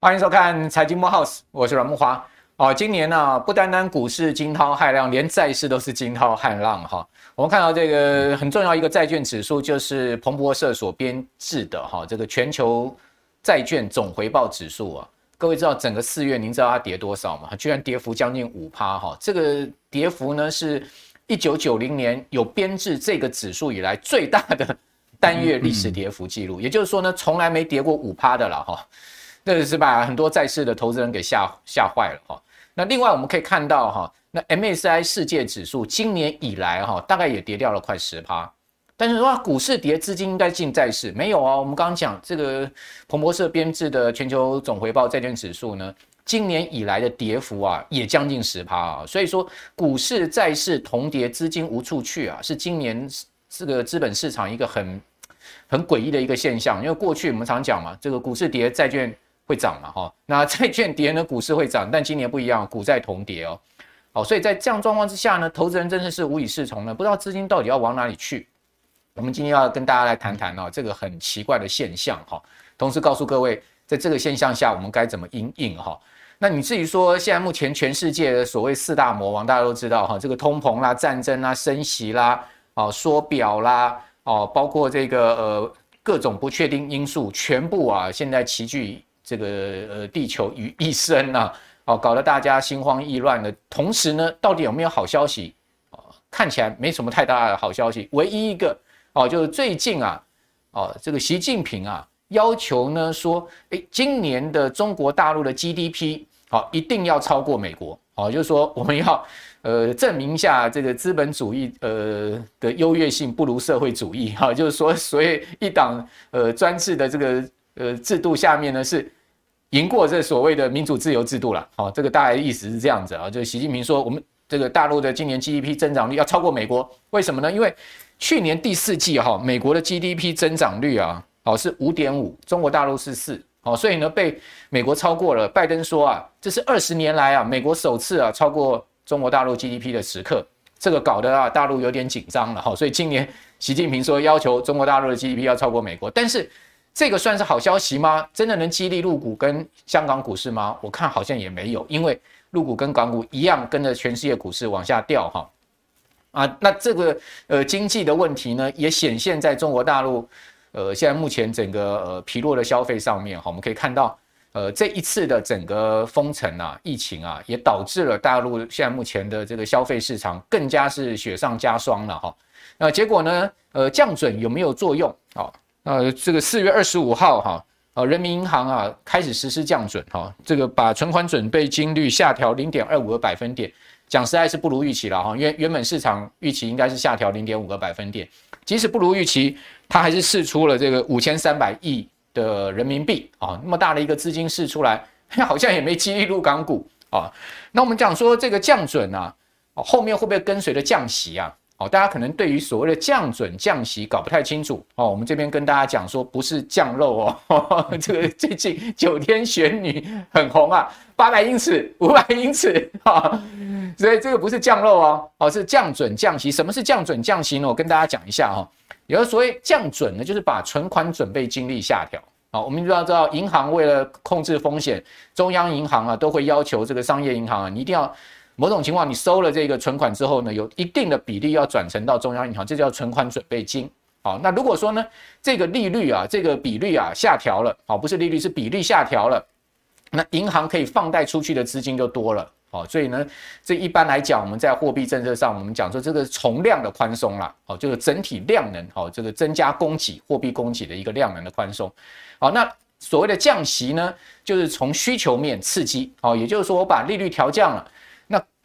欢迎收看财经慕 House，我是阮慕驊。哦，今年呢、不单单股市惊涛骇浪，连债市都是惊涛骇浪哈。我们看到这个很重要一个债券指数，就是彭博社所编制的哈，这个全球债券总回报指数啊。各位知道整个四月，您知道它跌多少吗？居然跌幅将近五趴哈。这个跌幅呢，是一九九零年有编制这个指数以来最大的单月历史跌幅记录。也就是说呢，从来没跌过五趴的了哈。那是把很多在世的投资人给吓吓坏了哈。那另外我们可以看到哈，那 MSCI 世界指数今年以来哈，大概也跌掉了快十趴。但是说股市跌，资金应该进债市，没有啊。我们刚刚讲这个彭博社编制的全球总回报债券指数呢，今年以来的跌幅啊，也将近十趴啊。所以说股市债市同跌，资金无处去啊，是今年这个资本市场一个很很诡异的一个现象。因为过去我们常讲嘛，这个股市跌，债券会涨嘛，哈，那债券跌呢，股市会涨，但今年不一样，股债同跌哦，好，所以在这样状况之下呢，投资人真的是无以适从呢，不知道资金到底要往哪里去。我们今天要跟大家来谈谈哦，这个很奇怪的现象哈，同时告诉各位，在这个现象下，我们该怎么应应哈。那你至于说，现在目前全世界的所谓四大魔王，大家都知道哈，这个通膨啦、战争啦、升息啦、哦缩表啦、哦包括这个呃各种不确定因素，全部啊现在齐聚。这个呃，地球于一身呐，哦，搞得大家心慌意乱的。同时呢，到底有没有好消息？哦，看起来没什么太大的好消息。唯一一个哦，就是最近啊，哦，这个习近平啊，要求呢说，诶，今年的中国大陆的 GDP 好，一定要超过美国。好，就是说我们要呃证明一下这个资本主义呃的优越性不如社会主义。哈，就是说，所以一党呃专制的这个。呃，制度下面呢是赢过这所谓的民主自由制度了，好，这个大概意思是这样子啊，就习近平说，我们这个大陆的今年 GDP 增长率要超过美国，为什么呢？因为去年第四季哈，美国的 GDP 增长率啊，好是五点五，中国大陆是四，好，所以呢被美国超过了。拜登说啊，这是二十年来啊，美国首次啊超过中国大陆 GDP 的时刻，这个搞得啊大陆有点紧张了哈，所以今年习近平说要求中国大陆的 GDP 要超过美国，但是。这个算是好消息吗？真的能激励陆股跟香港股市吗？我看好像也没有，因为陆股跟港股一样跟着全世界股市往下掉哈。啊，那这个呃经济的问题呢，也显现在中国大陆呃现在目前整个呃疲弱的消费上面哈。我们可以看到呃这一次的整个封城啊、疫情啊，也导致了大陆现在目前的这个消费市场更加是雪上加霜了哈。那结果呢，呃降准有没有作用啊？呃，这个四月二十五号哈，呃，人民银行啊开始实施降准哈，这个把存款准备金率下调零点二五个百分点，讲实在是不如预期了哈，因为原本市场预期应该是下调零点五个百分点，即使不如预期，他还是释出了这个五千三百亿的人民币啊，那么大的一个资金释出来，好像也没激励入港股啊。那我们讲说这个降准啊，后面会不会跟随着降息啊？哦，大家可能对于所谓的降准降息搞不太清楚哦。我们这边跟大家讲说，不是降肉哦。这个最近九天玄女很红啊，八百英尺、五百英尺啊，所以这个不是降肉哦，哦是降准降息。什么是降准降息呢？我跟大家讲一下哈。有的所谓降准呢，就是把存款准备金率下调。好，我们就要知道，银行为了控制风险，中央银行啊都会要求这个商业银行啊，你一定要。某种情况，你收了这个存款之后呢，有一定的比例要转成到中央银行，这叫存款准备金。好，那如果说呢，这个利率啊，这个比率啊下调了，好，不是利率，是比率下调了，那银行可以放贷出去的资金就多了。好，所以呢，这一般来讲，我们在货币政策上，我们讲说这个从量的宽松啦，好，就是整体量能，好，这个增加供给，货币供给的一个量能的宽松。好，那所谓的降息呢，就是从需求面刺激，好，也就是说我把利率调降了。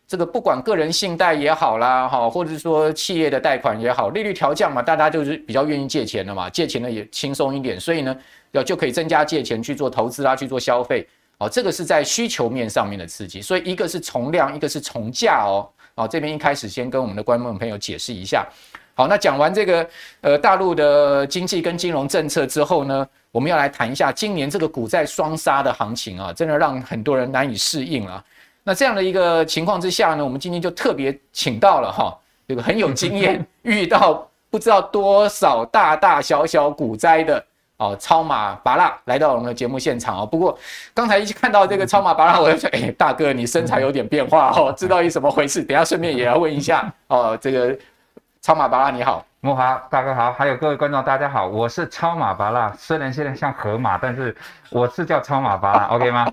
这个不管个人信贷也好啦，哈，或者是说企业的贷款也好，利率调降嘛，大家就是比较愿意借钱了嘛，借钱呢也轻松一点，所以呢，要就可以增加借钱去做投资啦，去做消费，哦，这个是在需求面上面的刺激，所以一个是从量，一个是从价哦，哦，这边一开始先跟我们的观众朋友解释一下，好，那讲完这个呃大陆的经济跟金融政策之后呢，我们要来谈一下今年这个股债双杀的行情啊，真的让很多人难以适应了。那这样的一个情况之下呢，我们今天就特别请到了哈这个很有经验，遇到不知道多少大大小小股灾的哦，超马拔拉来到我们的节目现场哦。不过刚才一看到这个超马拔拉，我就说，哎，大哥你身材有点变化哦，知道一什么回事？等下顺便也要问一下哦，这个超马巴拉你好。慕驊大哥好，还有各位观众大家好，我是超马巴拉，虽然现在像河马，但是我是叫超马巴拉，OK 吗？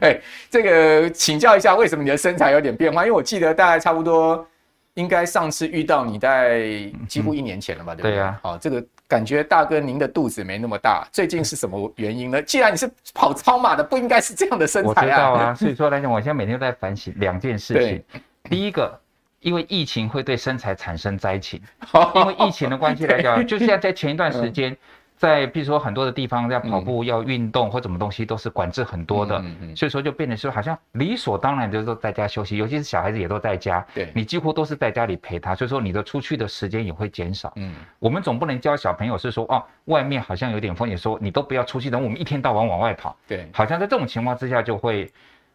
哎、欸，这个请教一下，为什么你的身材有点变化？因为我记得大概差不多，应该上次遇到你在几乎一年前了吧？嗯、对不对？对呀、啊。好，这个感觉大哥您的肚子没那么大，最近是什么原因呢？既然你是跑超马的，不应该是这样的身材啊。我知道啊，所以说来讲，我现在每天都在反省两件事情，第一个。因为疫情会对身材产生灾情，因为疫情的关系来讲，就像在前一段时间，在比如说很多的地方要跑步、要运动或什么东西都是管制很多的，所以说就变得说好像理所当然就是说在家休息，尤其是小孩子也都在家，对，你几乎都是在家里陪他，所以说你的出去的时间也会减少。嗯，我们总不能教小朋友是说哦，外面好像有点风险，说你都不要出去，等我们一天到晚往外跑，对，好像在这种情况之下就会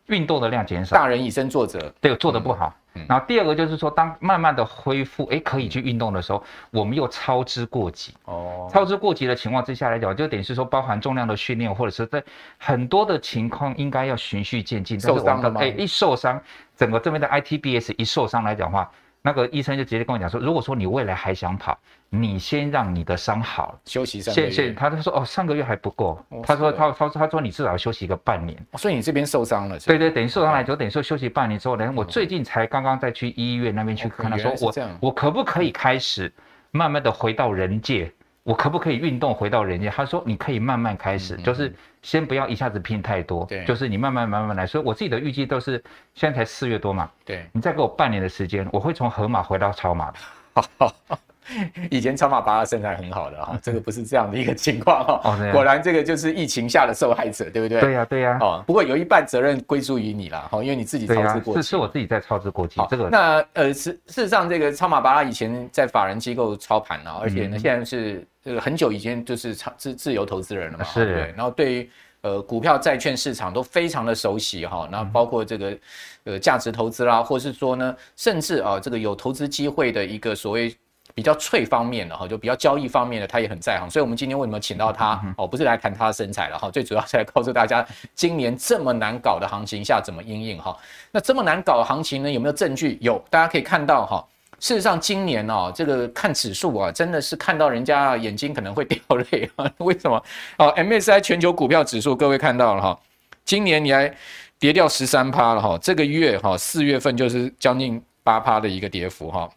运动的量减少，大人以身作则，对，做的不好。然后第二个就是说，当慢慢的恢复，哎，可以去运动的时候，我们又操之过急。哦，操之过急的情况之下来讲，就等于是说，包含重量的训练，或者是在很多的情况，应该要循序渐进。受伤了吗？哎，一受伤，整个这边的 ITBS 一受伤来讲的话。那个医生就直接跟我讲说，如果说你未来还想跑，你先让你的伤好了，休息三个月。先他他说哦，上个月还不够，他说他他他说你至少要休息一个半年。所以你这边受伤了？对对，等于受伤来就等于说休息半年之后呢，我最近才刚刚再去医院那边去看他说我我可不可以开始慢慢的回到人界？我可不可以运动回到人间？他说你可以慢慢开始，就是先不要一下子拼太多，对，就是你慢慢慢慢来。所以我自己的预计都是现在才四月多嘛，对，你再给我半年的时间，我会从河马回到超马的。以前超马芭乐身材很好的哈，这个不是这样的一个情况哈。哦，果然这个就是疫情下的受害者，对不对？对呀，对呀。哦，不过有一半责任归属于你了哈，因为你自己操之过急。是是我自己在操之过急。这个那呃，事事实上，这个超马芭乐以前在法人机构操盘了，而且呢，现在是这个很久以前就是自自由投资人了嘛。是。对。然后对于呃股票、债券市场都非常的熟悉哈，那包括这个呃价值投资啦，或是说呢，甚至啊这个有投资机会的一个所谓。比较脆方面的哈，就比较交易方面的，他也很在行。所以，我们今天为什么请到他哦？不是来谈他的身材了哈，最主要是来告诉大家，今年这么难搞的行情下怎么应应哈。那这么难搞的行情呢，有没有证据？有，大家可以看到哈。事实上，今年哦，这个看指数啊，真的是看到人家眼睛可能会掉泪啊。为什么？哦，MSCI 全球股票指数，各位看到了哈，今年你还跌掉十三趴了哈。这个月哈，四月份就是将近八趴的一个跌幅哈。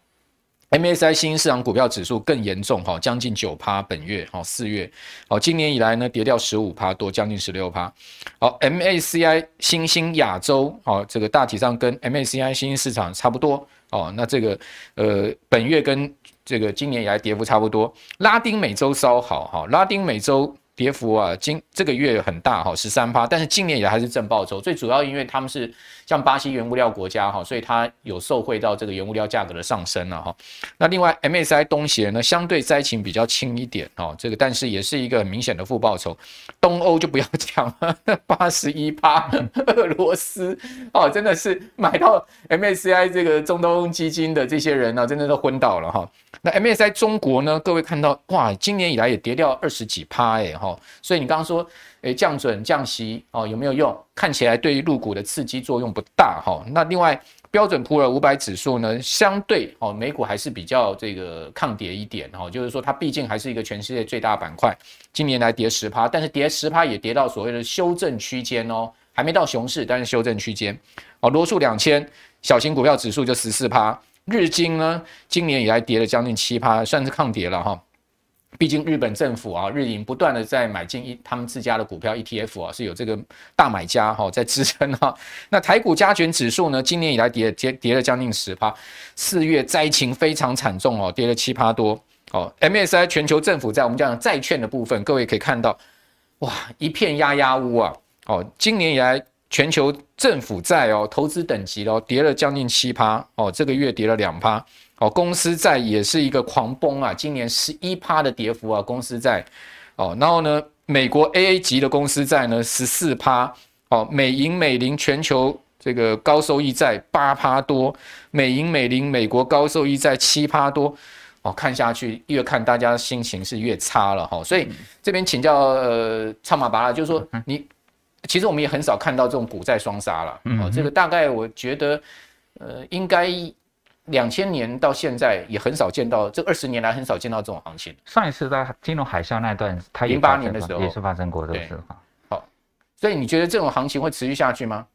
MSCI 新兴市场股票指数更严重哈，将近九趴，本月哈四月，好，今年以来呢跌掉十五趴多，将近十六趴。好，MSCI 新兴亚洲，好，这个大体上跟 MSCI 新兴市场差不多哦。那这个呃本月跟这个今年以来跌幅差不多。拉丁美洲稍好哈，拉丁美洲。跌幅啊，今这个月很大哈，十三趴，但是今年也还是正报酬，最主要因为他们是像巴西原物料国家哈，所以它有受惠到这个原物料价格的上升了哈。那另外 M S I 东协呢，相对灾情比较轻一点哦，这个但是也是一个明显的负报酬。东欧就不要讲了，八十一趴，俄罗斯哦，真的是买到 M S I 这个中东基金的这些人呢，真的都昏倒了哈。那 M S I 中国呢？各位看到哇，今年以来也跌掉二十几趴哎哈，所以你刚刚说诶降准降息哦有没有用？看起来对于入股的刺激作用不大哈。那另外标准普尔五百指数呢，相对哦美股还是比较这个抗跌一点哈，就是说它毕竟还是一个全世界最大板块，今年来跌十趴，但是跌十趴也跌到所谓的修正区间哦，还没到熊市，但是修正区间哦。罗素两千小型股票指数就十四趴。日经呢，今年以来跌了将近七趴，算是抗跌了哈。毕竟日本政府啊，日银不断的在买进一他们自家的股票 ETF 啊，是有这个大买家哈在支撑哈。那台股加权指数呢，今年以来跌跌跌了将近十趴，四月灾情非常惨重哦，跌了七趴多哦。MSI 全球政府债我们讲债券的部分，各位可以看到，哇，一片压压乌啊。哦，今年以来。全球政府债哦，投资等级哦，跌了将近七趴哦，这个月跌了两趴哦，公司债也是一个狂崩啊，今年十一趴的跌幅啊，公司债。哦，然后呢，美国 AA 级的公司债呢十四趴。哦，美银美林全球这个高收益债八趴多，美银美林美国高收益债七趴多，哦，看下去越看大家心情是越差了哈、哦。所以这边请教呃唱马拔，就是说你其实我们也很少看到这种股债双杀了，哦，这个大概我觉得呃应该两千年到现在也很少见到，这二十年来很少见到这种行情。上一次在金融海啸那段，它零八年的时候也是发生过这个事。好，所以你觉得这种行情会持续下去吗？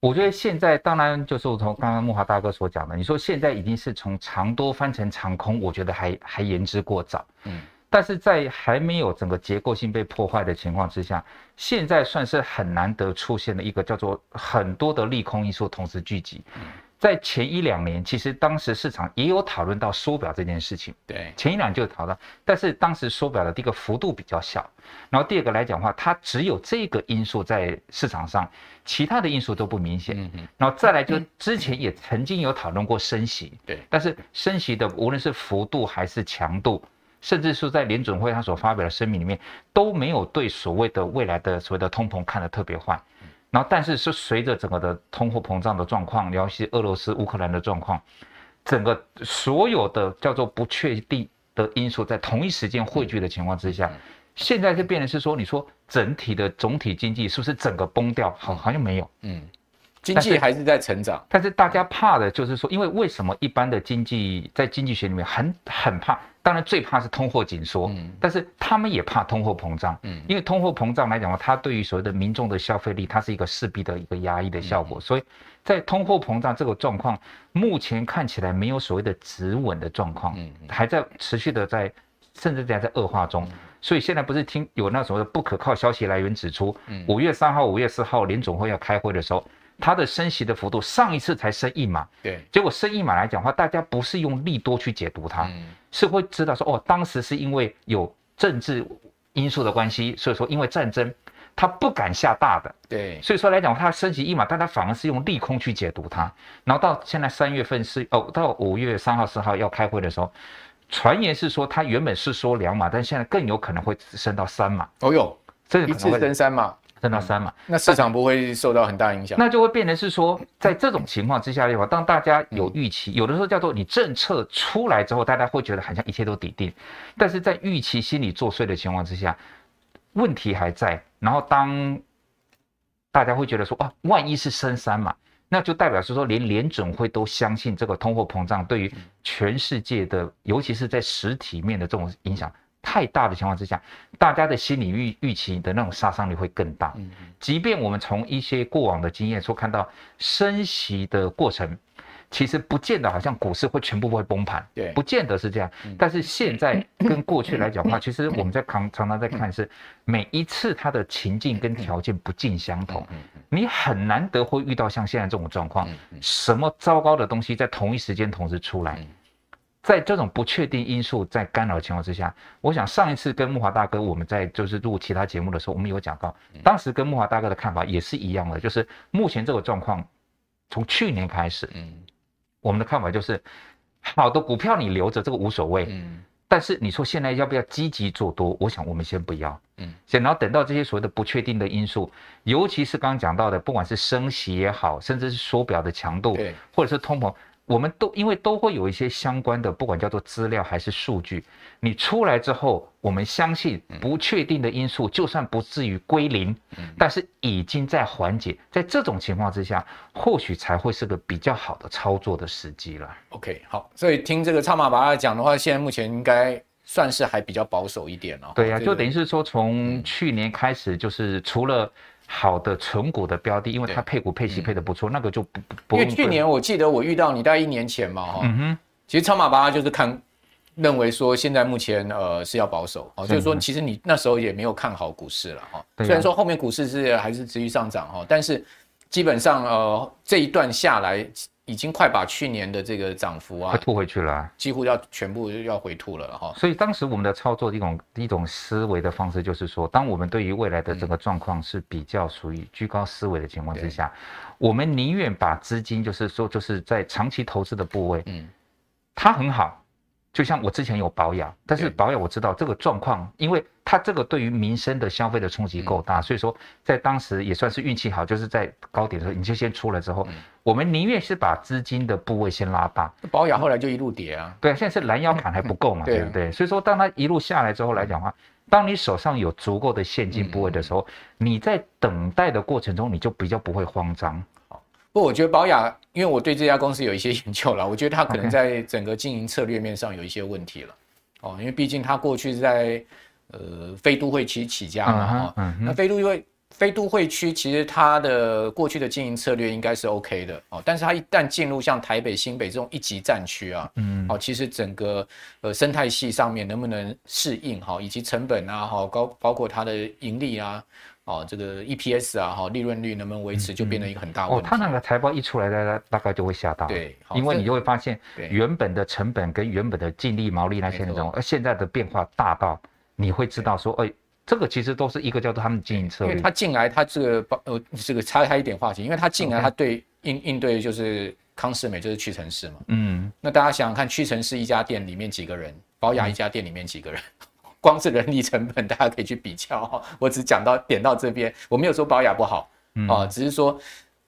我觉得现在当然就是我从刚刚木华大哥所讲的，你说现在已经是从长多翻成长空，我觉得还还言之过早。嗯，但是在还没有整个结构性被破坏的情况之下，现在算是很难得出现的一个叫做很多的利空因素同时聚集。在前一两年，其实当时市场也有讨论到缩表这件事情。对，前一两年就讨论，但是当时缩表的第一个幅度比较小，然后第二个来讲的话，它只有这个因素在市场上，其他的因素都不明显。嗯嗯。然后再来就之前也曾经有讨论过升息。对。但是升息的无论是幅度还是强度，甚至是在联准会他所发表的声明里面，都没有对所谓的未来的所谓的通膨看得特别坏。然后，但是是随着整个的通货膨胀的状况，尤其俄罗斯、乌克兰的状况，整个所有的叫做不确定的因素在同一时间汇聚的情况之下，现在就变成是说，你说整体的总体经济是不是整个崩掉？好，好像没有，嗯，经济还是在成长。但是大家怕的就是说，因为为什么一般的经济在经济学里面很很怕？当然最怕是通货紧缩，嗯但是他们也怕通货膨胀，嗯因为通货膨胀来讲的话，它对于所谓的民众的消费力，它是一个势必的一个压抑的效果。所以在通货膨胀这个状况，目前看起来没有所谓的止稳的状况，嗯还在持续的在，甚至在在恶化中。所以现在不是听有那所谓的不可靠消息来源指出，五月三号、五月四号联总会要开会的时候。它的升息的幅度，上一次才升一码，对，结果升一码来讲的话，大家不是用利多去解读它，嗯、是会知道说，哦，当时是因为有政治因素的关系，所以说因为战争，它不敢下大的，对，所以说来讲，它升息一码，大家反而是用利空去解读它，然后到现在三月份是哦，到五月三号四号要开会的时候，传言是说它原本是说两码，但现在更有可能会升到三码，哦哟，这一次升三码。升到三嘛，嗯，那市场不会受到很大影响，那就会变成是说，在这种情况之下的话，当大家有预期，有的时候叫做你政策出来之后，大家会觉得好像一切都底定，但是在预期心理作祟的情况之下，问题还在。然后当大家会觉得说，啊，万一是升三嘛，那就代表是说，连联准会都相信这个通货膨胀对于全世界的，尤其是在实体面的这种影响。太大的情况之下，大家的心理预预期的那种杀伤力会更大。即便我们从一些过往的经验说，看到升息的过程，其实不见得好像股市会全部会崩盘，对，不见得是这样。但是现在 跟过去来讲的话，其实我们在常常常在看是每一次它的情境跟条件不尽相同，你很难得会遇到像现在这种状况，什么糟糕的东西在同一时间同时出来。在这种不确定因素在干扰的情况之下，我想上一次跟木华大哥我们在就是录其他节目的时候，我们有讲到，当时跟木华大哥的看法也是一样的，就是目前这个状况，从去年开始，嗯，我们的看法就是，好的股票你留着这个无所谓，嗯，但是你说现在要不要积极做多？我想我们先不要，嗯，先然后等到这些所谓的不确定的因素，尤其是刚刚讲到的，不管是升息也好，甚至是缩表的强度，对，或者是通膨。我们都因为都会有一些相关的，不管叫做资料还是数据，你出来之后，我们相信不确定的因素就算不至于归零，但是已经在缓解。在这种情况之下，或许才会是个比较好的操作的时机了。OK，好，所以听这个蔡马爸讲的话，现在目前应该算是还比较保守一点哦。对呀，就等于是说从去年开始，就是除了。好的存股的标的，因为它配股配息配的不错，嗯、那个就不不。因为去年我记得我遇到你大概一年前嘛，哈、嗯哼，其实超马八就是看认为说现在目前呃是要保守，哦，就是说其实你那时候也没有看好股市了哈，虽然说后面股市是还是持续上涨哈，但是基本上呃这一段下来。已经快把去年的这个涨幅啊，吐回去了，几乎要全部要回吐了哈。所以当时我们的操作的一种一种思维的方式，就是说，当我们对于未来的这个状况是比较属于居高思维的情况之下，我们宁愿把资金，就是说，就是在长期投资的部位，嗯，它很好，就像我之前有保养，但是保养我知道这个状况，因为它这个对于民生的消费的冲击够大，所以说在当时也算是运气好，就是在高点的时候你就先出了之后，我们宁愿是把资金的部位先拉大。保养后来就一路跌啊，对，现在是拦腰砍还不够嘛，对不对？所以说当它一路下来之后来讲的话，当你手上有足够的现金部位的时候，你在等待的过程中你就比较不会慌张。不，我觉得宝雅，因为我对这家公司有一些研究了，我觉得它可能在整个经营策略面上有一些问题了。哦，因为毕竟它过去是在呃非都会区起家嘛，哈，那非都会非都会区其实它的过去的经营策略应该是 OK 的哦，但是它一旦进入像台北、新北这种一级战区啊，嗯，哦，其实整个呃生态系上面能不能适应哈，以及成本啊，哈，高包括它的盈利啊。哦，这个 EPS 啊，哈，利润率能不能维持，就变成一个很大问题。哦，他那个财报一出来，大家大概就会吓到。对，因为你就会发现，原本的成本跟原本的净利毛利那些那种，而现在的变化大到你会知道说，哎，这个其实都是一个叫做他们经营策略。因为他进来，他这个呃，这个插开一点话题，因为他进来，他对应应对就是康世美，就是屈臣氏嘛。嗯。那大家想想看，屈臣氏一家店里面几个人？宝雅一家店里面几个人？光是人力成本，大家可以去比较哈。我只讲到点到这边，我没有说保雅不好啊，只是说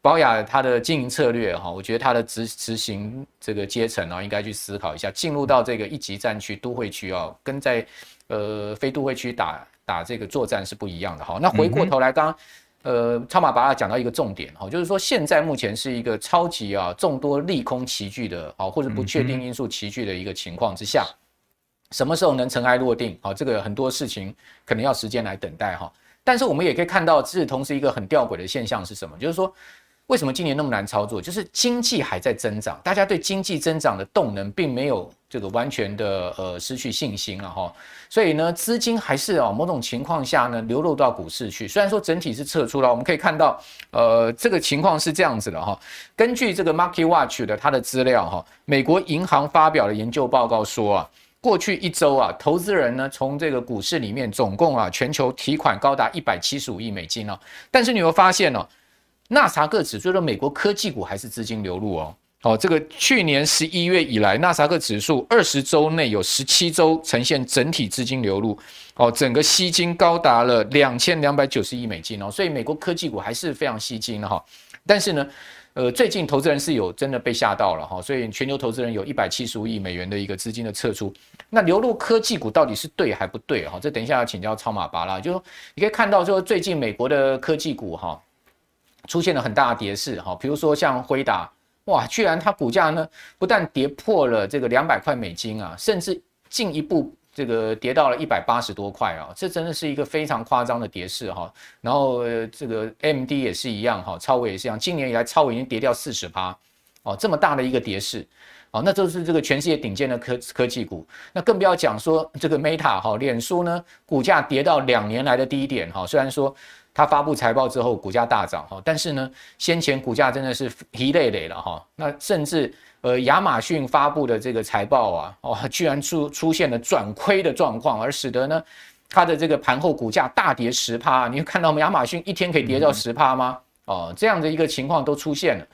保雅它的经营策略哈，我觉得它的执执行这个阶层啊，应该去思考一下，进入到这个一级战区都会区啊，跟在呃非都会区打打这个作战是不一样的哈。那回过头来，刚刚呃超马把它讲到一个重点哈，就是说现在目前是一个超级啊众多利空齐聚的啊，或者不确定因素齐聚的一个情况之下。什么时候能尘埃落定？好，这个很多事情可能要时间来等待哈。但是我们也可以看到，这同时一个很吊诡的现象是什么？就是说，为什么今年那么难操作？就是经济还在增长，大家对经济增长的动能并没有这个完全的呃失去信心了哈。所以呢，资金还是哦某种情况下呢流入到股市去。虽然说整体是撤出了，我们可以看到呃这个情况是这样子的哈。根据这个 Market Watch 的它的资料哈，美国银行发表的研究报告说啊。过去一周啊，投资人呢从这个股市里面总共啊全球提款高达一百七十五亿美金哦。但是你会发现哦，纳斯达克指数的美国科技股还是资金流入哦。哦，这个去年十一月以来，纳斯达克指数二十周内有十七周呈现整体资金流入哦，整个吸金高达了两千两百九十亿美金哦。所以美国科技股还是非常吸金的哈。但是呢。呃，最近投资人是有真的被吓到了哈，所以全球投资人有一百七十五亿美元的一个资金的撤出。那流入科技股到底是对还不对哈？这等一下要请教超马巴拉。就说你可以看到说，最近美国的科技股哈出现了很大的跌势哈，比如说像辉达，哇，居然它股价呢不但跌破了这个两百块美金啊，甚至进一步。这个跌到了一百八十多块啊，这真的是一个非常夸张的跌势哈。然后这个 MD 也是一样哈，超微也是一样，今年以来超微已经跌掉四十趴哦，这么大的一个跌势哦，那就是这个全世界顶尖的科科技股。那更不要讲说这个 Meta 哈，脸书呢股价跌到两年来的低点哈，虽然说它发布财报之后股价大涨哈，但是呢先前股价真的是疲累累了哈，那甚至。呃，亚马逊发布的这个财报啊，哦，居然出出现了转亏的状况，而使得呢，它的这个盘后股价大跌十趴。你会看到我们亚马逊一天可以跌到十趴吗？哦，这样的一个情况都出现了。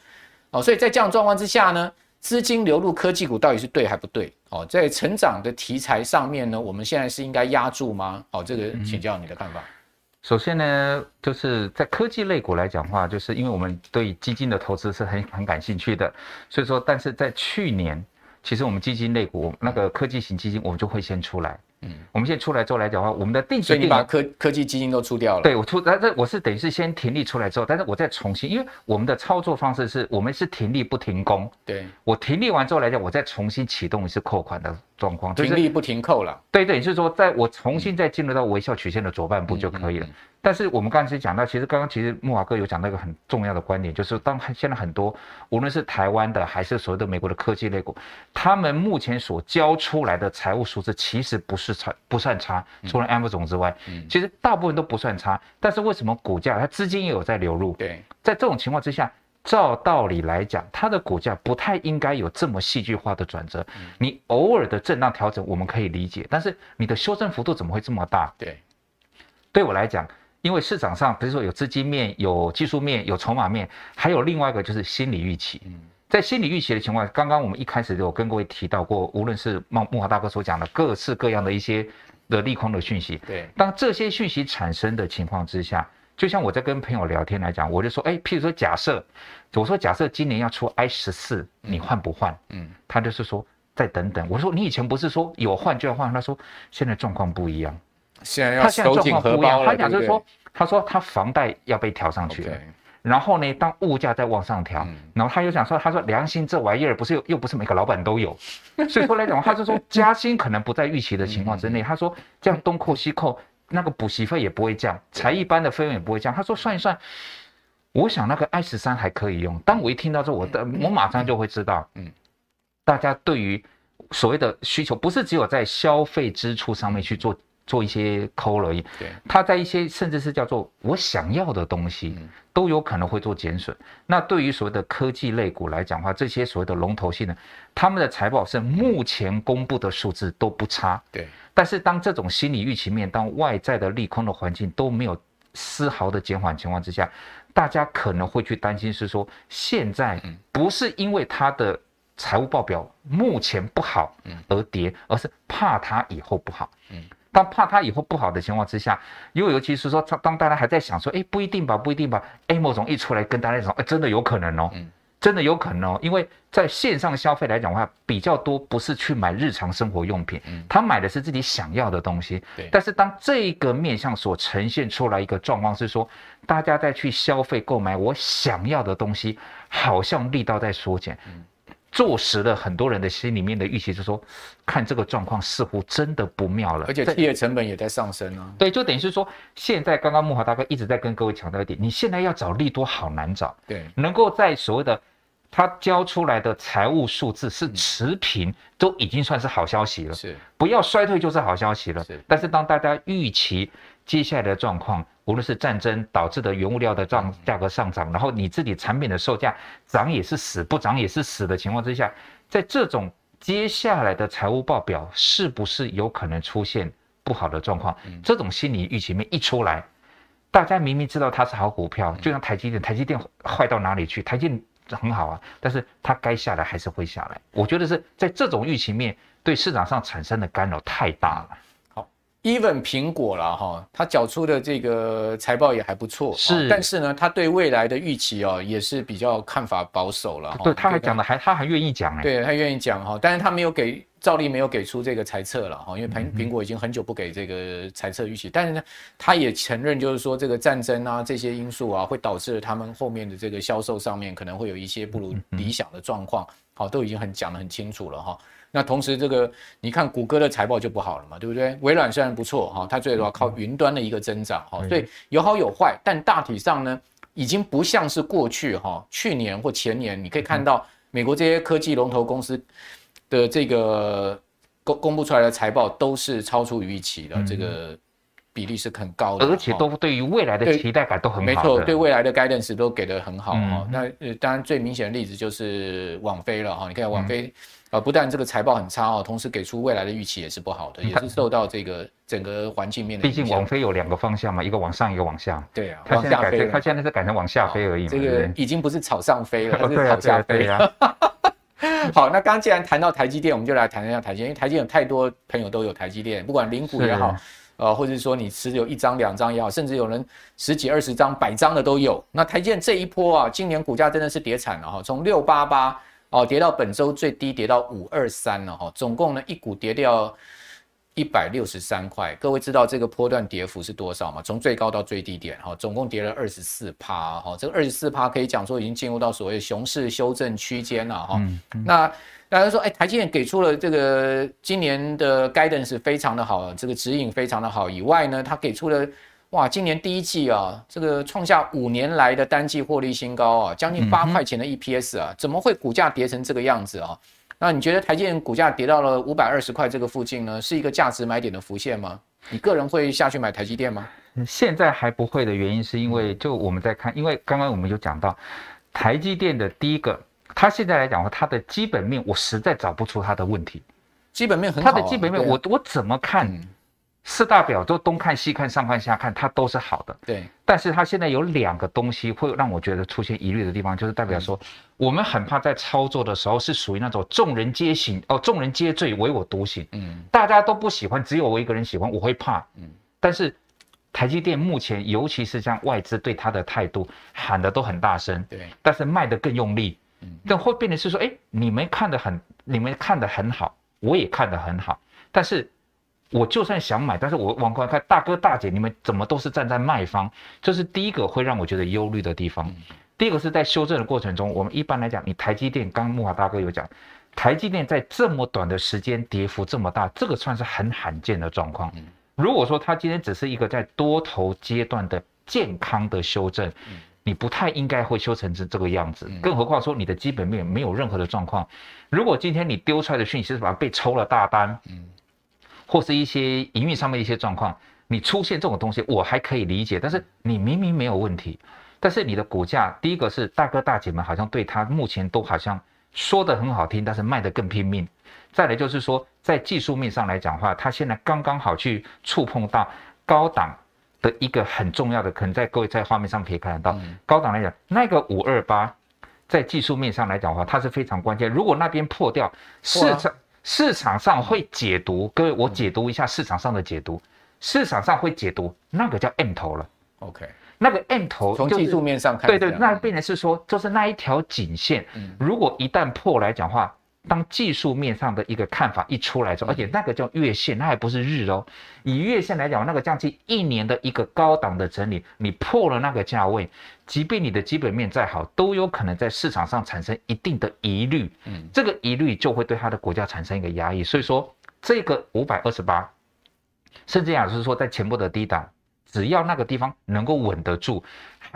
哦，所以在这样状况之下呢，资金流入科技股到底是对还不对？哦，在成长的题材上面呢，我们现在是应该压住吗？哦，这个请教你的看法。首先呢，就是在科技类股来讲话，就是因为我们对基金的投资是很很感兴趣的，所以说，但是在去年，其实我们基金类股那个科技型基金，我们就会先出来。嗯，我们现在出来之后来讲的话，我们的定期，所以你把科科技基金都出掉了？对，我出，但是我是等于是先停利出来之后，但是我再重新，因为我们的操作方式是我们是停利不停工。对，我停利完之后来讲，我再重新启动一次扣款的状况，停利不停扣了。对对，就是说，在我重新再进入到微笑曲线的左半部就可以了。但是我们刚才讲到，其实刚刚其实木华哥有讲到一个很重要的观点，就是当现在很多无论是台湾的还是所谓的美国的科技类股，他们目前所交出来的财务数字其实不是差不算差，除了 Amazon 之外，其实大部分都不算差。但是为什么股价它资金也有在流入？对，在这种情况之下，照道理来讲，它的股价不太应该有这么戏剧化的转折。你偶尔的震荡调整我们可以理解，但是你的修正幅度怎么会这么大？对，对我来讲，因为市场上比如说有资金面、有技术面、有筹码面，还有另外一个就是心理预期。嗯在心理预期的情况，刚刚我们一开始有跟各位提到过，无论是慕慕驊大哥所讲的各式各样的一些的利空的讯息，对，当这些讯息产生的情况之下，就像我在跟朋友聊天来讲，我就说，哎，譬如说假设，我说假设今年要出 I 十四，你换不换？嗯，他就是说再等等。我说你以前不是说有换就要换？他说现在状况不一样，现在要收紧荷包了。他讲就是说，他说他房贷要被调上去了。然后呢，当物价在往上调，嗯、然后他又想说，他说良心这玩意儿不是又又不是每个老板都有，所以说来讲，他就说加薪可能不在预期的情况之内。他说这样东扣西扣，那个补习费也不会降，才艺班的费用也不会降。他说算一算，我想那个 I 十三还可以用。当我一听到这，我的我马上就会知道，嗯，大家对于所谓的需求，不是只有在消费支出上面去做。做一些抠而已，对，他在一些甚至是叫做我想要的东西，都有可能会做减损。那对于所谓的科技类股来讲的话，这些所谓的龙头性呢，他们的财报是目前公布的数字都不差，对。但是当这种心理预期面，当外在的利空的环境都没有丝毫的减缓情况之下，大家可能会去担心是说，现在不是因为它的财务报表目前不好而跌，而是怕它以后不好，嗯。当怕它以后不好的情况之下，又尤其是说，当大家还在想说，哎，不一定吧，不一定吧，AMO 总一出来跟大家说，哎，真的有可能哦，真的有可能哦，因为在线上消费来讲的话，比较多不是去买日常生活用品，他买的是自己想要的东西。对。但是当这个面向所呈现出来一个状况是说，大家在去消费购买我想要的东西，好像力道在缩减。坐实了很多人的心里面的预期，就是说，看这个状况似乎真的不妙了，而且企业成本也在上升啊。对，就等于是说，现在刚刚木华大哥一直在跟各位强调一点，你现在要找利多好难找。对，能够在所谓的他交出来的财务数字是持平，都已经算是好消息了。是，不要衰退就是好消息了。是，但是当大家预期接下来的状况，无论是战争导致的原物料的涨价格上涨，然后你自己产品的售价涨也是死，不涨也是死的情况之下，在这种接下来的财务报表是不是有可能出现不好的状况？这种心理预期面一出来，大家明明知道它是好股票，就像台积电，台积电坏到哪里去？台积电很好啊，但是它该下来还是会下来。我觉得是在这种预期面对市场上产生的干扰太大了。Even 苹果了哈，他缴出的这个财报也还不错，是，但是呢，他对未来的预期哦，也是比较看法保守了。对，他还讲的还，他还愿意讲哎，对他愿意讲哈，但是他没有给，照例没有给出这个猜测了哈，因为苹苹果已经很久不给这个猜测预期，但是呢，他也承认就是说这个战争啊这些因素啊，会导致他们后面的这个销售上面可能会有一些不如理想的状况，好，都已经很讲得很清楚了哈。那同时，这个你看谷歌的财报就不好了嘛，对不对？微软虽然不错哈，它最主要靠云端的一个增长哈，所以有好有坏，但大体上呢，已经不像是过去哈，去年或前年，你可以看到美国这些科技龙头公司的这个公公布出来的财报都是超出预期的，这个比例是很高的，而且都对于未来的期待感都很好。没错，对未来的 guidance 都给的很好哈。那呃，当然最明显的例子就是网飞了哈，你看网飞。呃，不但这个财报很差哦，同时给出未来的预期也是不好的，也是受到这个整个环境面的。毕竟网飞有两个方向嘛，一个往上，一个往下。对啊，它现在改成，它现在是改成往下飞而已嘛。这个已经不是草上飞了，它是草下飞啊。好，那刚刚既然谈到台积电，我们就来谈一下台积电，因为台积电有太多朋友都有台积电，不管零股也好，呃，或者是说你持有一张、两张也好，甚至有人十几、二十张、百张的都有。那台积电这一波啊，今年股价真的是跌惨了哈，从六八八。哦，跌到本周最低，跌到五二三了哈，总共呢一股跌掉一百六十三块。各位知道这个波段跌幅是多少吗？从最高到最低点哈，总共跌了二十四趴哈。这个二十四趴可以讲说已经进入到所谓熊市修正区间了哈。那大家说，哎，台积电给出了这个今年的 guidance 非常的好，这个指引非常的好以外呢，它给出了。哇，今年第一季啊，这个创下五年来的单季获利新高啊，将近八块钱的 EPS 啊，怎么会股价跌成这个样子啊？那你觉得台积电股价跌到了五百二十块这个附近呢，是一个价值买点的浮现吗？你个人会下去买台积电吗？现在还不会的原因是因为，就我们在看，因为刚刚我们有讲到台积电的第一个，它现在来讲的话，它的基本面我实在找不出它的问题，基本面很好，它的基本面我我怎么看？四大表都东看西看上看下看，它都是好的。对，但是它现在有两个东西会让我觉得出现疑虑的地方，就是代表说，我们很怕在操作的时候是属于那种众人皆醒哦，众人皆醉唯我独醒。嗯，大家都不喜欢，只有我一个人喜欢，我会怕。嗯，但是台积电目前，尤其是像外资对它的态度喊的都很大声，对，但是卖的更用力。嗯，但会变成是说，哎，你们看得很，你们看得很好，我也看得很好，但是。我就算想买，但是我往回看，大哥大姐，你们怎么都是站在卖方？这是第一个会让我觉得忧虑的地方。第二个是在修正的过程中，我们一般来讲，你台积电，刚刚木华大哥有讲，台积电在这么短的时间跌幅这么大，这个算是很罕见的状况。如果说它今天只是一个在多头阶段的健康的修正，你不太应该会修成这这个样子。更何况说你的基本面没有任何的状况，如果今天你丢出来的讯息是把它被抽了大单，或是一些营运上面一些状况，你出现这种东西，我还可以理解。但是你明明没有问题，但是你的股价，第一个是大哥大姐们好像对他目前都好像说的很好听，但是卖得更拼命。再来就是说，在技术面上来讲的话，他现在刚刚好去触碰到高档的一个很重要的，可能在各位在画面上可以看得到，高档来讲，那个五二八，在技术面上来讲的话，它是非常关键。如果那边破掉，市场。市场上会解读，各位，我解读一下市场上的解读。市场上会解读，那个叫 M 头了。OK，那个 M 头从技术面上看，对对，那变成是说，就是那一条颈线，如果一旦破来讲的话。当技术面上的一个看法一出来之后，而且那个叫月线，那还不是日哦。以月线来讲，那个将近一年的一个高档的整理，你破了那个价位，即便你的基本面再好，都有可能在市场上产生一定的疑虑。嗯，这个疑虑就会对它的股价产生一个压抑。所以说，这个五百二十八，甚至讲是说在前波的低档，只要那个地方能够稳得住，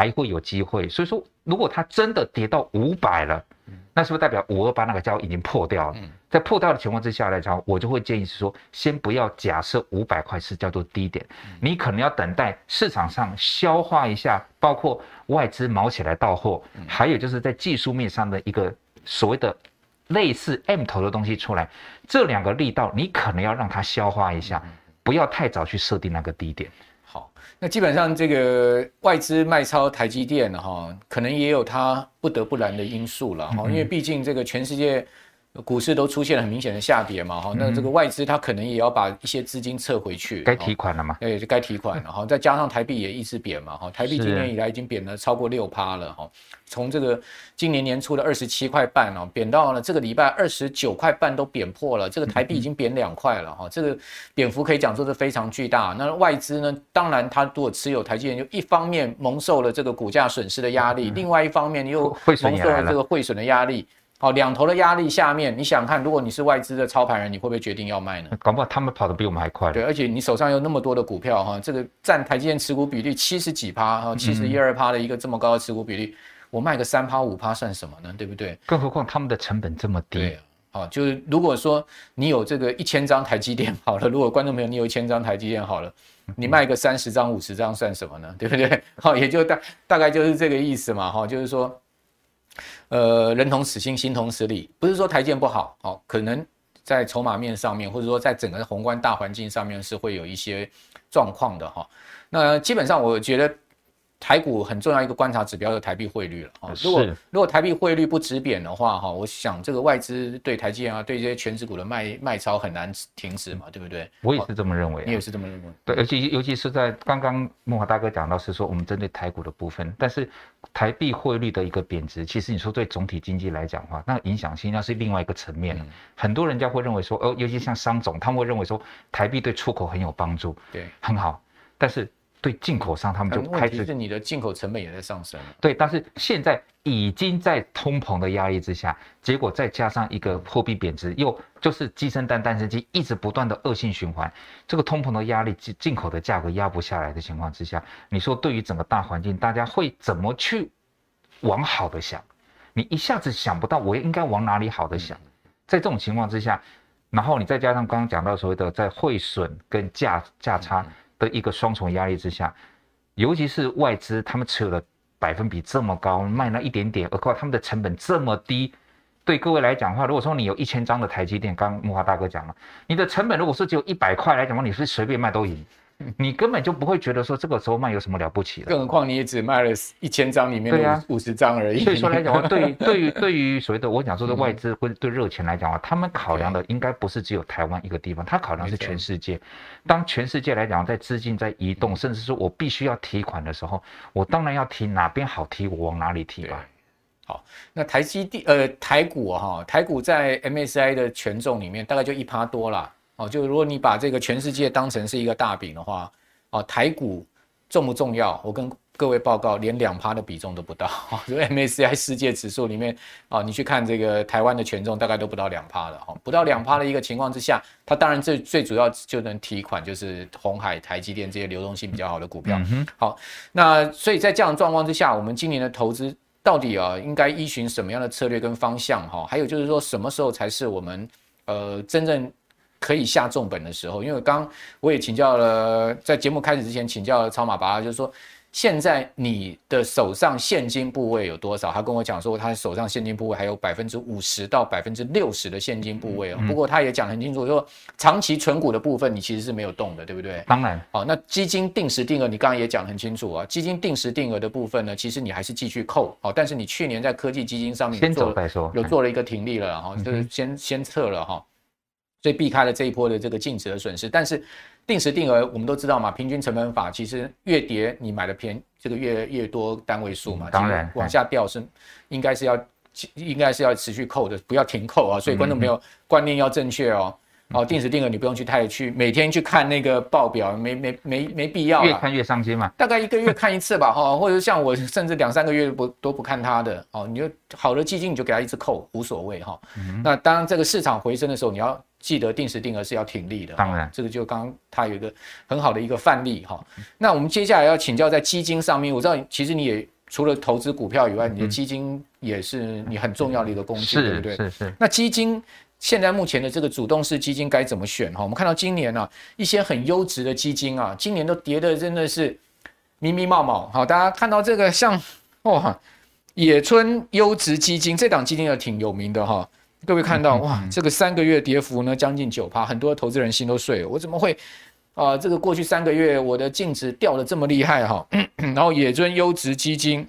还会有机会。所以说，如果它真的跌到五百了。那是不是代表五二八那个价位已经破掉了？在破掉的情况之下来讲，我就会建议是说，先不要假设五百块是叫做低点，你可能要等待市场上消化一下，包括外资毛起来到货，还有就是在技术面上的一个所谓的类似 M 头的东西出来，这两个力道你可能要让它消化一下，不要太早去设定那个低点。那基本上这个外资卖超台积电哈，可能也有它不得不然的因素了哈，因为毕竟这个全世界。股市都出现了很明显的下跌嘛，哈，那这个外资它可能也要把一些资金撤回去，该提款了嘛？对，就该提款了哈。再加上台币也一直贬嘛，哈，台币今年以来已经贬了超过六趴了哈。从这个今年年初的二十七块半哦，贬到了这个礼拜二十九块半都贬破了，这个台币已经贬两块了哈。这个贬幅可以讲说是非常巨大。那外资呢，当然它如果持有台积电，就一方面蒙受了这个股价损失的压力，另外一方面又蒙受了这个汇损的压力。好，两头的压力下面，你想看，如果你是外资的操盘人，你会不会决定要卖呢？搞不好他们跑得比我们还快。对，而且你手上有那么多的股票哈，这个占台积电持股比例七十几趴哈，七十一二趴的一个这么高的持股比例，我卖个三趴五趴算什么呢？对不对？更何况他们的成本这么低。对，好，就是如果说你有这个一千张台积电好了，如果观众朋友你有一千张台积电好了，你卖个三十张五十张算什么呢？对不对？好，也就大大概就是这个意思嘛哈，就是说。呃，人同此心，心同此理，不是说台建不好，哦，可能在筹码面上面，或者说在整个宏观大环境上面是会有一些状况的哈。那基本上，我觉得。台股很重要一个观察指标是台币汇率了啊。如果如果台币汇率不止贬的话哈，我想这个外资对台积电啊，对这些权值股的卖卖超很难停止嘛，对不对？我也是这么认为。你也是这么认为？对，尤其尤其是在刚刚梦华大哥讲到是说我们针对台股的部分，但是台币汇率的一个贬值，其实你说对总体经济来讲的话，那影响性那是另外一个层面。很多人家会认为说，哦，尤其像商总，他们会认为说台币对出口很有帮助，对，很好，但是。对进口商，他们就开始是你的进口成本也在上升。对，但是现在已经在通膨的压力之下，结果再加上一个货币贬值，又就是鸡生蛋，蛋生鸡，一直不断的恶性循环。这个通膨的压力，进进口的价格压不下来的情况之下，你说对于整个大环境，大家会怎么去往好的想？你一下子想不到，我应该往哪里好的想？在这种情况之下，然后你再加上刚刚讲到所谓的在汇损跟价价差。的一个双重压力之下，尤其是外资，他们持有的百分比这么高，卖那一点点，何况他们的成本这么低，对各位来讲的话，如果说你有一千张的台积电，刚木华大哥讲了，你的成本如果说只有一百块来讲的话，你是随便卖都赢。你根本就不会觉得说这个时候卖有什么了不起的，更何况你也只卖了一千张里面的五十张而已。所以说来讲，对 对于对于所谓的我讲说的外资或者对热钱来讲啊，他们考量的应该不是只有台湾一个地方，他考量是全世界。当全世界来讲，在资金在移动，甚至说我必须要提款的时候，我当然要提哪边好提，我往哪里提吧。好，那台积电呃台股哈，台股在 MSCI 的权重里面大概就一趴多啦。哦，就如果你把这个全世界当成是一个大饼的话，哦，台股重不重要？我跟各位报告，连两趴的比重都不到。啊，就 MSCI 世界指数里面啊，你去看这个台湾的权重，大概都不到两趴了哈，不到两趴的一个情况之下，它当然最最主要就能提款，就是鸿海、台积电这些流动性比较好的股票。嗯、好，那所以在这样的状况之下，我们今年的投资到底啊，应该依循什么样的策略跟方向？哈，还有就是说，什么时候才是我们呃真正可以下重本的时候，因为刚我也请教了，在节目开始之前请教了超马爸，就是说现在你的手上现金部位有多少？他跟我讲说，他手上现金部位还有百分之五十到百分之六十的现金部位哦。不过他也讲很清楚，说长期存股的部分你其实是没有动的，对不对？当然。好，那基金定时定额，你刚刚也讲很清楚啊。基金定时定额的部分呢，其实你还是继续扣。哦，但是你去年在科技基金上面先走再说，有做了一个停利了哈，就是先先撤了哈。所以避开了这一波的这个净值的损失，但是定时定额我们都知道嘛，平均成本法其实越跌你买的便这个越越多单位数嘛，当然往下掉是应该是要应该是要持续扣的，不要停扣啊，所以观众朋友观念要正确哦。哦，定时定额你不用去太去每天去看那个报表，没没没没必要，越看越伤心嘛。大概一个月看一次吧，哈，或者像我甚至两三个月不都不看它的哦，你就好的基金你就给它一直扣，无所谓哈。那当这个市场回升的时候，你要记得定时定额是要挺立的。当然，这个就刚刚它有一个很好的一个范例哈。那我们接下来要请教在基金上面，我知道其实你也除了投资股票以外，你的基金也是你很重要的一个工具，对不对？是是。那基金。现在目前的这个主动式基金该怎么选哈？我们看到今年啊，一些很优质的基金啊，今年都跌的真的是密密茂茂。好，大家看到这个像哇，野村优质基金这档基金也挺有名的哈。各位看到哇，这个三个月跌幅呢将近九趴，很多投资人心都碎了。我怎么会啊？这个过去三个月我的净值掉的这么厉害哈？然后野村优质基金。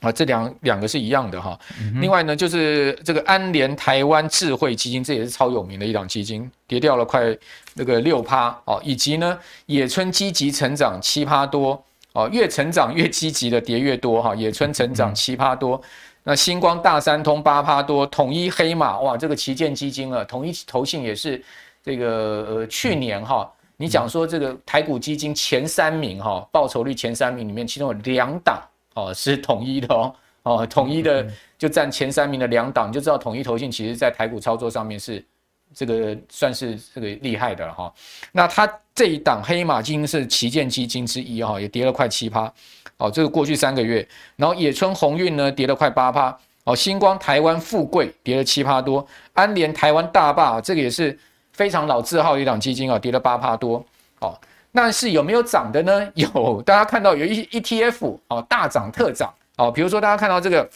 啊，这两两个是一样的哈。另外呢，就是这个安联台湾智慧基金，这也是超有名的一档基金，跌掉了快那个六趴哦。以及呢，野村积极成长七趴多哦，越成长越积极的跌越多哈。野村成长七趴多，那星光大三通八趴多，统一黑马哇，这个旗舰基金啊，统一投信也是这个呃去年哈，你讲说这个台股基金前三名哈，报酬率前三名里面，其中有两档。哦，是统一的哦，哦，统一的就占前三名的两档，你就知道统一投信其实在台股操作上面是这个算是这个厉害的了哈。那它这一档黑马基金是旗舰基金之一哈，也跌了快七趴。哦，这个过去三个月，然后野村鸿运呢跌了快八趴。哦，星光台湾富贵跌了七趴多，安联台湾大坝这个也是非常老字号的一档基金啊，跌了八趴多。哦。但是有没有涨的呢？有，大家看到有一 ETF 哦，大涨特涨哦。比如说大家看到这个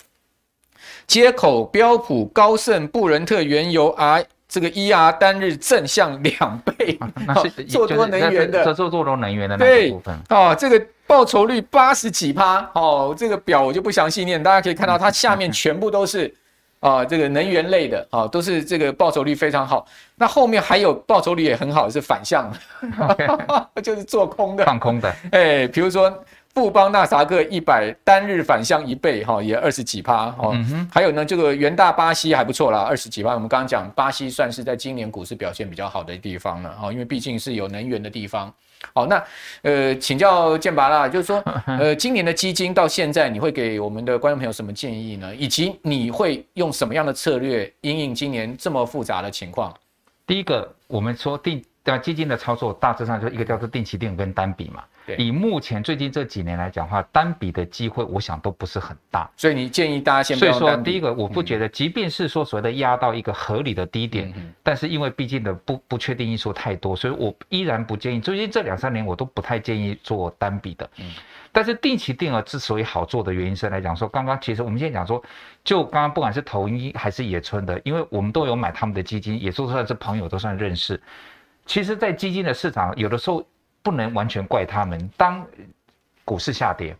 接口标普高盛布伦特原油 R 这个 ER 单日正向两倍，那是做多能源的，做做多能源的那部分哦。这个报酬率八十几趴哦，这个表我就不详细念，大家可以看到它下面全部都是。啊，这个能源类的啊，都是这个报酬率非常好。那后面还有报酬率也很好，是反向的 就是做空的，放空的。哎，比如说富邦纳萨克一百单日反向一倍哈，也二十几趴哈。嗯、还有呢，这个元大巴西还不错啦，二十几趴。我们刚刚讲巴西算是在今年股市表现比较好的地方了啊，因为毕竟是有能源的地方。好，那呃，请教建拔啦，就是说，呃，今年的基金到现在，你会给我们的观众朋友什么建议呢？以及你会用什么样的策略因应今年这么复杂的情况？第一个，我们说定对吧？基金的操作大致上就一个叫做定期定额跟单笔嘛。对。以目前最近这几年来讲的话，单笔的机会我想都不是很大。所以你建议大家先不要。所以说，第一个我不觉得，即便是说所谓的压到一个合理的低点，但是因为毕竟的不不确定因素太多，所以我依然不建议。最近这两三年我都不太建议做单笔的。嗯。但是定期定额之所以好做的原因是来讲说，刚刚其实我们现在讲说，就刚刚不管是投一还是野村的，因为我们都有买他们的基金，也就算是朋友，都算认识。其实，在基金的市场，有的时候不能完全怪他们。当股市下跌，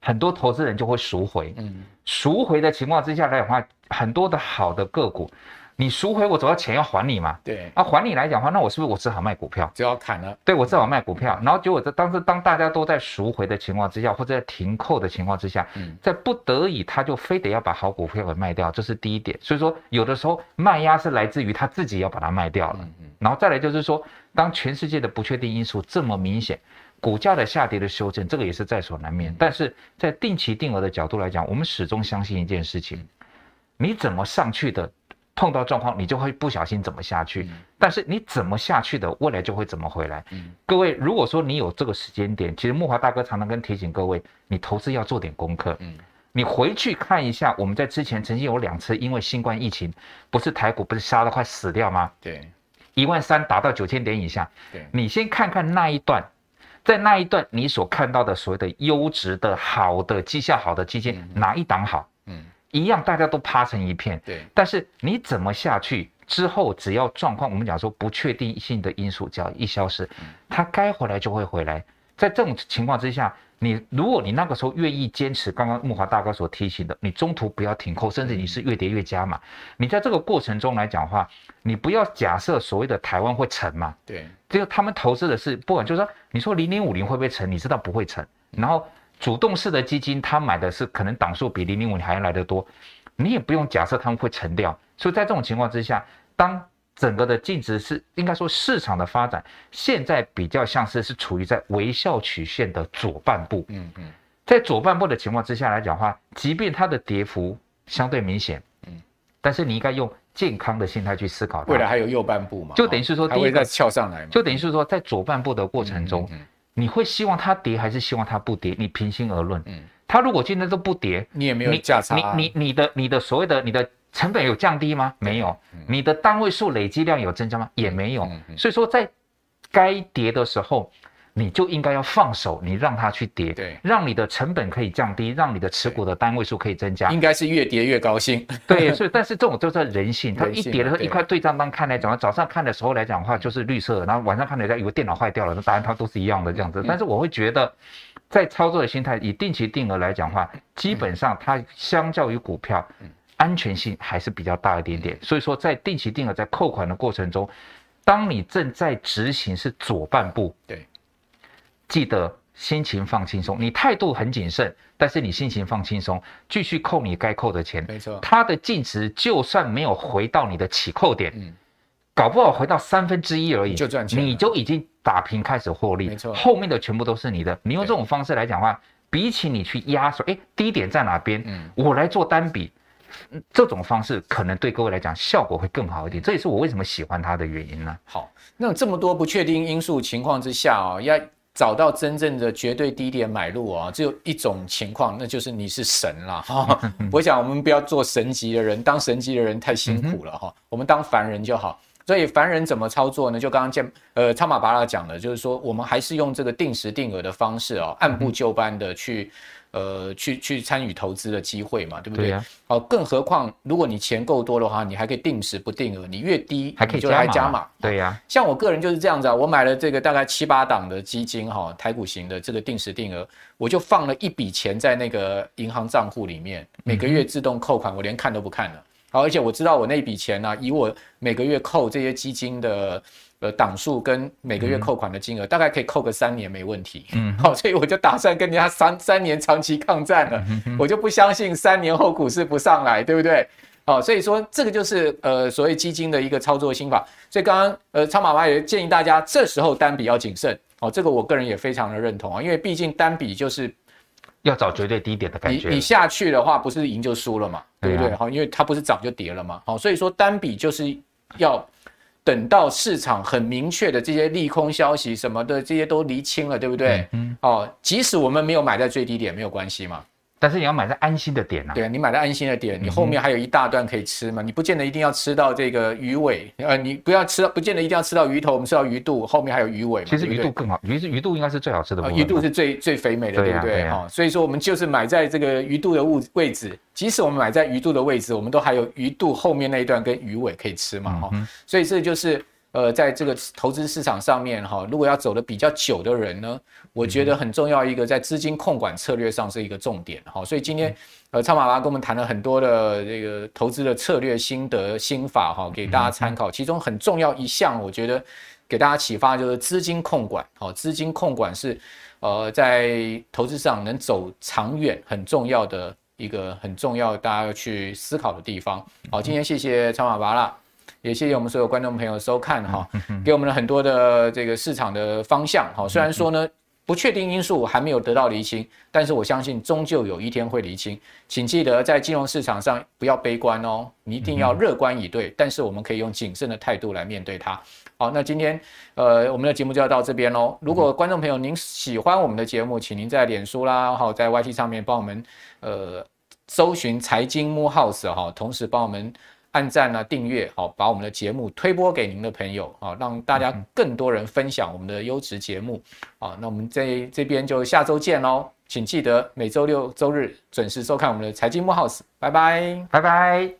很多投资人就会赎回。嗯，赎回的情况之下来讲的话，很多的好的个股。你赎回我总要钱要还你嘛？对啊，还你来讲的话，那我是不是我只好卖股票？就要砍了。对，我只好卖股票。然后结果在当时当大家都在赎回的情况之下，或者在停扣的情况之下，在不得已他就非得要把好股票给卖掉，这是第一点。所以说有的时候卖压是来自于他自己要把它卖掉了。然后再来就是说，当全世界的不确定因素这么明显，股价的下跌的修正，这个也是在所难免。但是在定期定额的角度来讲，我们始终相信一件事情：你怎么上去的？碰到状况，你就会不小心怎么下去，但是你怎么下去的，未来就会怎么回来。各位，如果说你有这个时间点，其实木华大哥常常跟提醒各位，你投资要做点功课。你回去看一下，我们在之前曾经有两次因为新冠疫情，不是台股不是杀得快死掉吗？对，一万三达到九千点以下。对，你先看看那一段，在那一段你所看到的所谓的优质的好的绩效好的基金，哪一档好？一样，大家都趴成一片。对，但是你怎么下去之后，只要状况，我们讲说不确定性的因素只要一消失，它该回来就会回来。在这种情况之下，你如果你那个时候愿意坚持，刚刚木华大哥所提醒的，你中途不要停扣，甚至你是越跌越加嘛。你在这个过程中来讲的话，你不要假设所谓的台湾会沉嘛？对，只有他们投资的是，不管就是说，你说零零五零会不会沉？你知道不会沉，然后。主动式的基金，他买的是可能档数比零零五还要来得多，你也不用假设他们会沉掉。所以在这种情况之下，当整个的净值是应该说市场的发展，现在比较像是是处于在微笑曲线的左半部。嗯嗯，在左半部的情况之下来讲的话，即便它的跌幅相对明显，嗯，但是你应该用健康的心态去思考。未来还有右半部嘛？就等于是说，第一个翘上来嘛？就等于是说，在左半部的过程中。嗯嗯你会希望它跌还是希望它不跌？你平心而论，嗯，它如果今天都不跌，你也没有价差，啊，你你你的你的所谓的你的成本有降低吗？没有，你的单位数累积量有增加吗？也没有，所以说在该跌的时候。你就应该要放手，你让它去跌，对，让你的成本可以降低，让你的持股的单位数可以增加，应该是越跌越高兴。对，所以但是这种就是人性，它一跌的时候，一块对账单看来讲，早上看的时候来讲的话就是绿色，然后晚上看人家以为电脑坏掉了，那答案它都是一样的这样子。但是我会觉得，在操作的心态，以定期定额来讲的话，基本上它相较于股票，安全性还是比较大一点点。所以说，在定期定额在扣款的过程中，当你正在执行是左半部，对。记得心情放轻松，你态度很谨慎，但是你心情放轻松，继续扣你该扣的钱。没错，它的净值就算没有回到你的起扣点，嗯，搞不好回到三分之一而已，你就赚钱，你就已经打平开始获利。没错，后面的全部都是你的。你用这种方式来讲的话，比起你去压说，哎，低点在哪边？嗯，我来做单笔，这种方式可能对各位来讲效果会更好一点。这也是我为什么喜欢它的原因呢？好，那这么多不确定因素情况之下哦，要。找到真正的绝对低点买入啊，只有一种情况，那就是你是神啦 哈。我想我们不要做神级的人，当神级的人太辛苦了哈。我们当凡人就好。所以凡人怎么操作呢？就刚刚见呃超马巴拉讲的，就是说我们还是用这个定时定额的方式哦，按部就班的去。呃，去去参与投资的机会嘛，对不对？好、啊哦，更何况如果你钱够多的话，你还可以定时不定额，你越低还可以就还加码。对呀、啊，像我个人就是这样子啊，我买了这个大概七八档的基金哈、哦，台股型的这个定时定额，我就放了一笔钱在那个银行账户里面，每个月自动扣款，我连看都不看了。好，而且我知道我那笔钱呢、啊，以我每个月扣这些基金的。呃，档数跟每个月扣款的金额，大概可以扣个三年没问题。嗯，好，所以我就打算跟人家三三年长期抗战了。我就不相信三年后股市不上来，对不对？好，所以说这个就是呃所谓基金的一个操作心法。所以刚刚呃超妈妈也建议大家这时候单笔要谨慎。哦，这个我个人也非常的认同啊，因为毕竟单笔就是要找绝对低点的感觉。你你下去的话，不是赢就输了嘛，对不对？好，因为它不是涨就跌了嘛。好，所以说单笔就是要。等到市场很明确的这些利空消息什么的，这些都厘清了，对不对？嗯，哦，即使我们没有买在最低点，没有关系嘛。但是你要买在安心的点呐、啊，对啊，你买在安心的点，你后面还有一大段可以吃嘛，嗯、你不见得一定要吃到这个鱼尾，呃，你不要吃到，不见得一定要吃到鱼头，我们吃到鱼肚，后面还有鱼尾嘛。其实鱼肚更好，鱼鱼肚应该是最好吃的部分。鱼肚是最最肥美的，对不对？哈，所以说我们就是买在这个鱼肚的位位置，即使我们买在鱼肚的位置，我们都还有鱼肚后面那一段跟鱼尾可以吃嘛，哈、嗯。所以这就是。呃，在这个投资市场上面哈，如果要走的比较久的人呢，我觉得很重要一个在资金控管策略上是一个重点哈。所以今天呃，超马爸跟我们谈了很多的这个投资的策略心得心法哈，给大家参考。其中很重要一项，我觉得给大家启发就是资金控管。好，资金控管是呃在投资市场能走长远很重要的一个很重要大家要去思考的地方。好，今天谢谢超马爸啦。也谢谢我们所有观众朋友收看哈，给我们了很多的这个市场的方向哈。虽然说呢，不确定因素还没有得到厘清，但是我相信终究有一天会厘清。请记得在金融市场上不要悲观哦，你一定要乐观以对。但是我们可以用谨慎的态度来面对它。好，那今天呃我们的节目就要到这边喽。如果观众朋友您喜欢我们的节目，请您在脸书啦，好在 YT 上面帮我们呃搜寻财经木 House 哈，同时帮我们。按赞啊，订阅好，把我们的节目推播给您的朋友啊，让大家更多人分享我们的优质节目啊。那我们在这边就下周见喽，请记得每周六周日准时收看我们的财经幕 House，拜拜，拜拜。